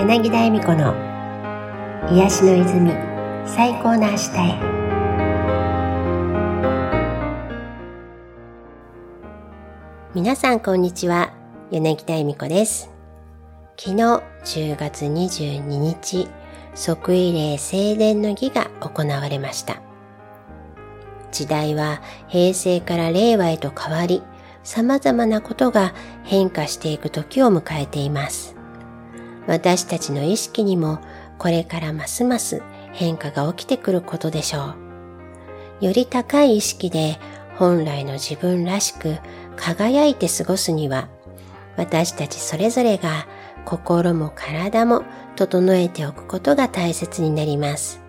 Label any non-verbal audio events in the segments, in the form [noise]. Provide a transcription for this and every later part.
柳田恵美子の癒しの泉最高の明日へ。皆さんこんにちは柳田恵美子です。昨日10月22日即位礼正殿の儀が行われました。時代は平成から令和へと変わり様々なことが変化していく時を迎えています。私たちの意識にもこれからますます変化が起きてくることでしょう。より高い意識で本来の自分らしく輝いて過ごすには私たちそれぞれが心も体も整えておくことが大切になります。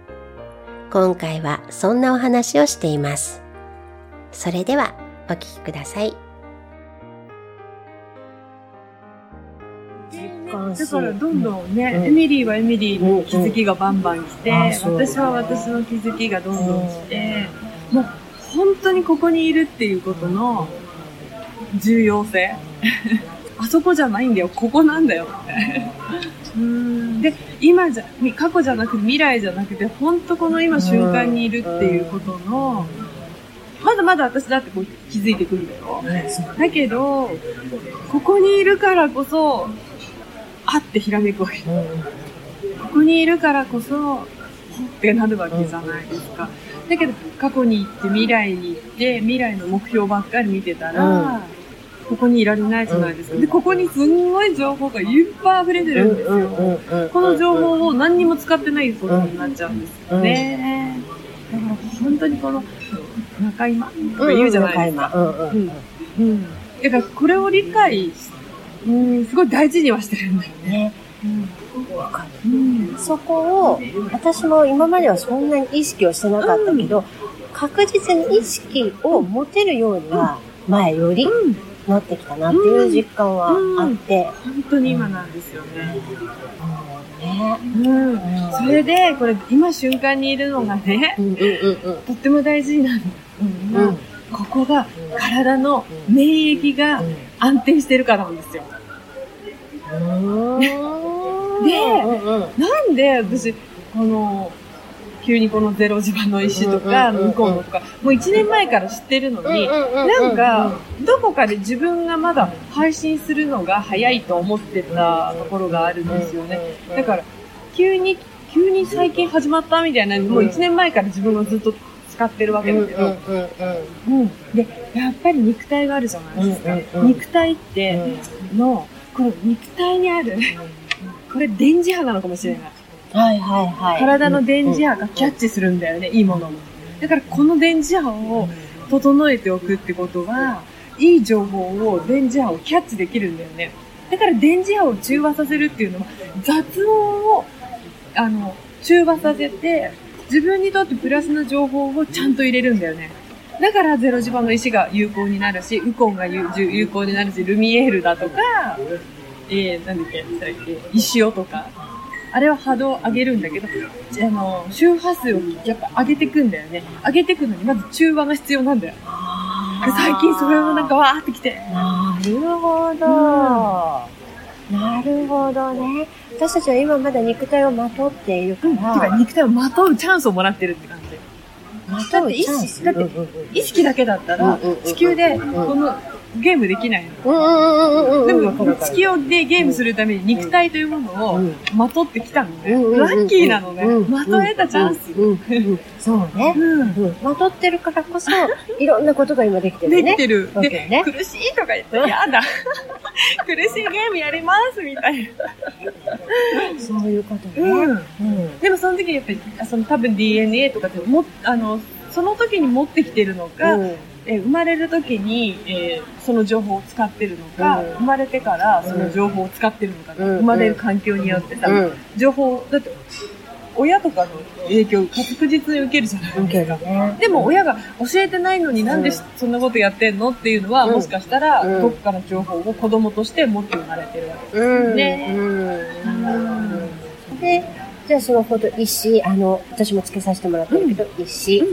今回はそんなお話をしています。それではお聞きください。だからどんどんね、うん、エミリーはエミリーの気づきがバンバン来て、うん。う。ん、私は私の気づきがどんどん来て、もう本当にここにいるっていうことの重要性。あそこじゃないんだよ、ここなんだよ。って。うん。で、今じゃ、過去じゃなくて未来じゃなくて、本当この今瞬間にいるっていうことの、まだまだ私だってこう気づいてくるんだよ。だけど、ここにいるからこそ、あってひらめくわけ。ここにいるからこそ、ほってなるわけじゃないですか。だけど、過去に行って未来に行って、未来の目標ばっかり見てたら、ここにいられないじゃないですか。で、ここにすんごい情報がいっぱい溢れてるんですよ。この情報を何にも使ってないことになっちゃうんですよね。だから本当にこの、中今とか言うじゃないですか。うん。だからこれを理解しうん、すごい大事にはしてるんだよね。わ、かる、うん。そこを、私も今まではそんなに意識をしてなかったけど、うん、確実に意識を持てるようには、前よりなってきたなっていう実感はあって。本当に今なんですよね。ね、うん、それで、これ、今瞬間にいるのがね、とっても大事なの。うん、ここが体の免疫が安定してるからなんですよ。で、なんで私、この、急にこのゼロ磁場の石とか、向こうのとか、もう1年前から知ってるのに、なんか、どこかで自分がまだ配信するのが早いと思ってたところがあるんですよね。だから、急に、急に最近始まったみたいな、もう1年前から自分がずっと使ってるわけだけど、うんで、やっぱり肉体があるじゃないですか。肉体って、の、この肉体にある、これ電磁波なのかもしれない。はいはいはい。体の電磁波がキャッチするんだよね、いいものを。だからこの電磁波を整えておくってことは、いい情報を、電磁波をキャッチできるんだよね。だから電磁波を中和させるっていうのは、雑音を、あの、中和させて、自分にとってプラスな情報をちゃんと入れるんだよね。だからゼロ磁場の石が有効になるし、ウコンが有効になるし、ルミエールだとか、えー、なんだっけ、石尾とか、あれは波動を上げるんだけど、あの、周波数をやっぱ上げていくんだよね。上げていくのにまず中和が必要なんだよ。で最近それもなんかわーってきて。なるほど。うんなるほどね。私たちは今まだ肉体をまとっているから。うん、てか肉体をまとうチャンスをもらってるって感だって意識だけだったら、地球でこのゲームできないの。でも、地球でゲームするために肉体というものをまとってきたのね。ラッキーなのね。まとえたチャンス。そうね。まとってるからこそ、[laughs] いろんなことが今できてるね。できてる。で、苦しいとか言って、やだ。[laughs] 苦しいゲームやりますみたいな。そういうことね。でもその時にやっぱり、その多分 DNA とかっても、あの、その時に持ってきてるのか、え生まれる時に、えー、その情報を使ってるのか、うん、生まれてからその情報を使ってるのか、うん、生まれる環境によってさ、うん、情報、だって、親とかの影響確実に受けるじゃない。ですか。ね、でも親が教えてないのになんでそんなことやってんのっていうのは、もしかしたら、どっかの情報を子供として持って生まれてるわけ。ですね。で、じゃあそのほど石、あの、私もつけさせてもらってるけど、石、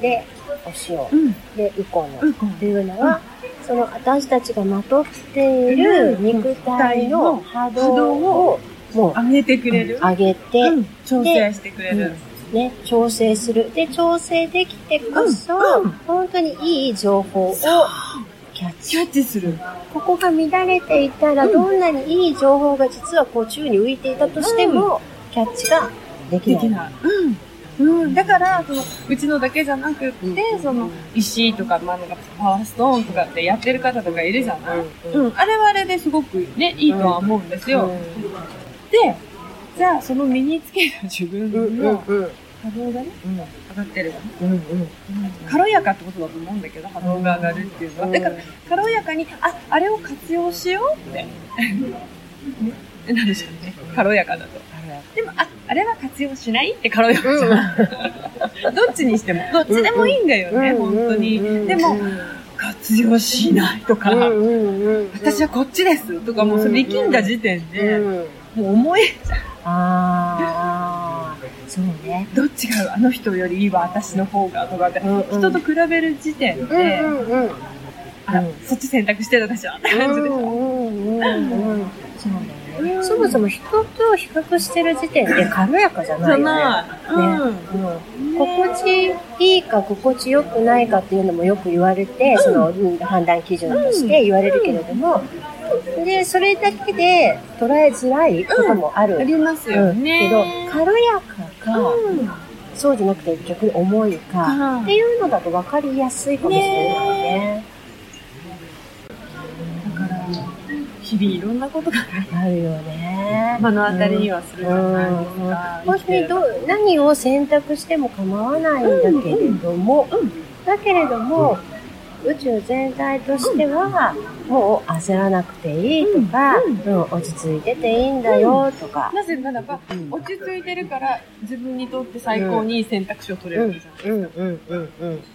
で、お塩、うん、で、ウコンっていうのは、うん、その私たちがまとっている肉体の波動をもう、上げてくれる。上げて、うん調整してくれる。ね、調整する。で、調整できてこそ、本当にいい情報をキャッチ。キャッチする。ここが乱れていたら、うんどんなにいい情報が実はこう宙に浮いていたとしても、キャッチができない。できない。うん。うん、だから、その、うちのだけじゃなくって、うんその、石とか、まあ、なんか、パワーストーンとかってやってる方とかいるじゃない、うんうん、あれはあれですごくね、いいとは思うんですよ。で、じゃあ、その身につけた自分のうん波動がね、上がってる。うんうん軽やかってことだと思うんだけど、波動が上がるっていうのは。だから、軽やかに、あ、あれを活用しようって。[laughs] ね、なんでしょうね。軽やかだと。でも、あ、あれは活用しないって軽やかじゃん。[laughs] どっちにしても、どっちでもいいんだよね、本当に。でも、活用しないとか、私はこっちですとか、もうそれ力んだ時点で、もう思えちゃう。ああ、そうね。どっちがあの人よりいいわ、私の方がとかって、人と比べる時点で、あ、そっち選択してる私は。って感じでしょ。[laughs] そうだそもそも人と比較してる時点で軽やかじゃないよね。じゃない。うん、心地いいか心地よくないかっていうのもよく言われて、そのうん判断基準として言われるけれども、で、それだけで捉えづらいこともある。ありますよね。けど、軽やかか、そうじゃなくて逆に重いか、っていうのだと分かりやすいかもしれないね。日々いろんなことがね、あるよね。目の当たりにはするじゃないですか。本当にどう何を選択しても構わないんだけれども、だけれども、宇宙全体としては、もう焦らなくていいとか、うん落ち着いてていいんだよとか。なぜならば、落ち着いてるから自分にとって最高にいい選択肢を取れるわけじゃないですか。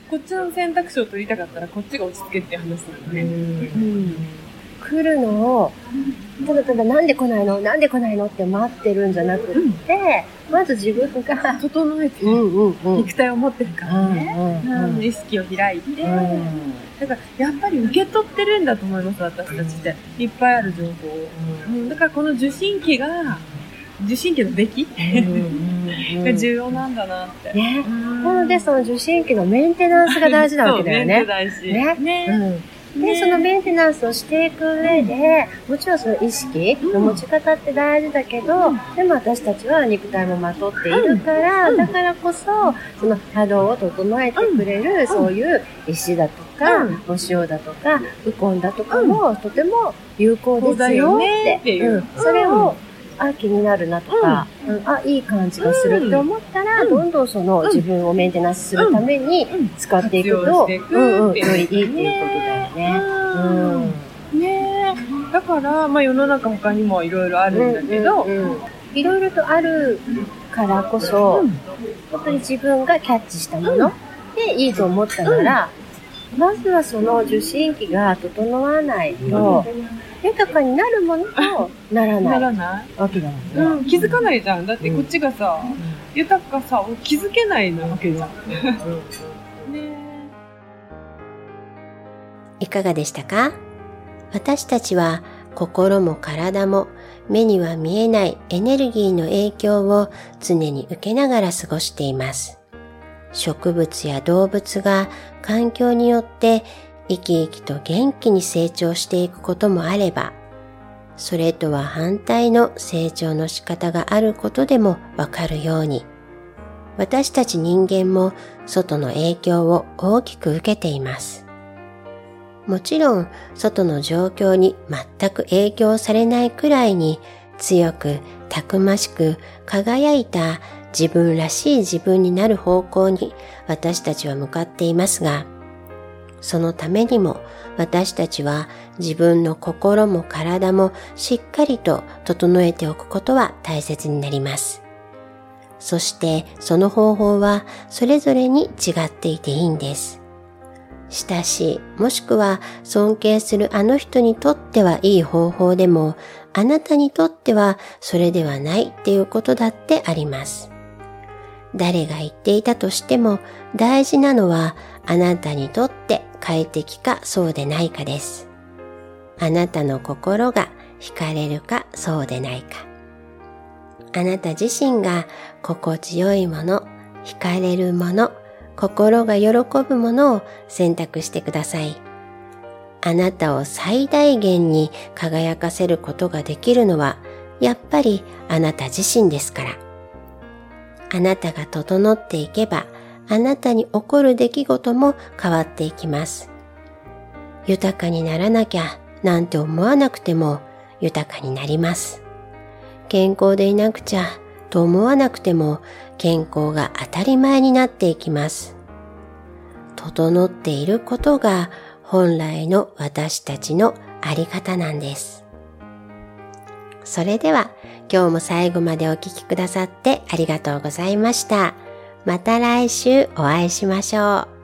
こっちの選択肢を取りたかったらこっちが落ち着けって話なので。うん来るのを、ただただなんで来ないの？なんで来ないの？って待ってるんじゃなくって、まず自分が、整えて、んうんう肉体を持ってるからね。うんうんうん意識を開いて、うんだからやっぱり受け取ってるんだと思います、私たちって。いっぱいある情報を。うんだからこの受信機が、受信機のべきが重要なんだなって。ね。うんなので、その受信機のメンテナンスが大事なわけだよね。[laughs] そう大事。ねね。うんで、ねそのメンテナンスをしていく上で、もちろんその意識の持ち方って大事だけど、でも私たちは肉体もまとっているから、だからこそ、その波動を整えてくれる、そういう石だとか、うん。お塩だとか、ウコンだとかも、とても有効ですよって。うん。それを、あ、気になるなとか、うん。あ、いい感じがするって思ったら、どんどんその自分をメンテナンスするために使っていくと、うんうん、よりいいっていうことだよね。うん。ねえ。だから、まあ世の中他にもいろいろあるんだけど、いろいろとあるからこそ、本当に自分がキャッチしたものでいいと思ったなら、まずはその受信機が整わないと、豊かになるものとならなないらないわけだもんね。うん、気づかないじゃん。だってこっちがさ、豊かさを気づけないわけじゃん。ね [laughs] いかがでしたか？私たちは心も体も目には見えないエネルギーの影響を常に受けながら過ごしています。植物や動物が環境によって生き生きと元気に成長していくこともあれば、それとは反対の成長の仕方があることでもわかるように、私たち人間も外の影響を大きく受けています。もちろん、外の状況に全く影響されないくらいに強く、たくましく、輝いた自分らしい自分になる方向に私たちは向かっていますが、そのためにも私たちは自分の心も体もしっかりと整えておくことは大切になります。そしてその方法はそれぞれに違っていていいんです。親しい、もしくは尊敬するあの人にとってはいい方法でも、あなたにとってはそれではないっていうことだってあります。誰が言っていたとしても大事なのはあなたにとって快適かそうでないかです。あなたの心が惹かれるかそうでないか。あなた自身が心地よいもの、惹かれるもの、心が喜ぶものを選択してください。あなたを最大限に輝かせることができるのは、やっぱりあなた自身ですから。あなたが整っていけば、あなたに起こる出来事も変わっていきます。豊かにならなきゃなんて思わなくても豊かになります。健康でいなくちゃと思わなくても健康が当たり前になっていきます。整っていることが本来の私たちのあり方なんです。それでは今日も最後までお聴きくださってありがとうございました。また来週お会いしましょう。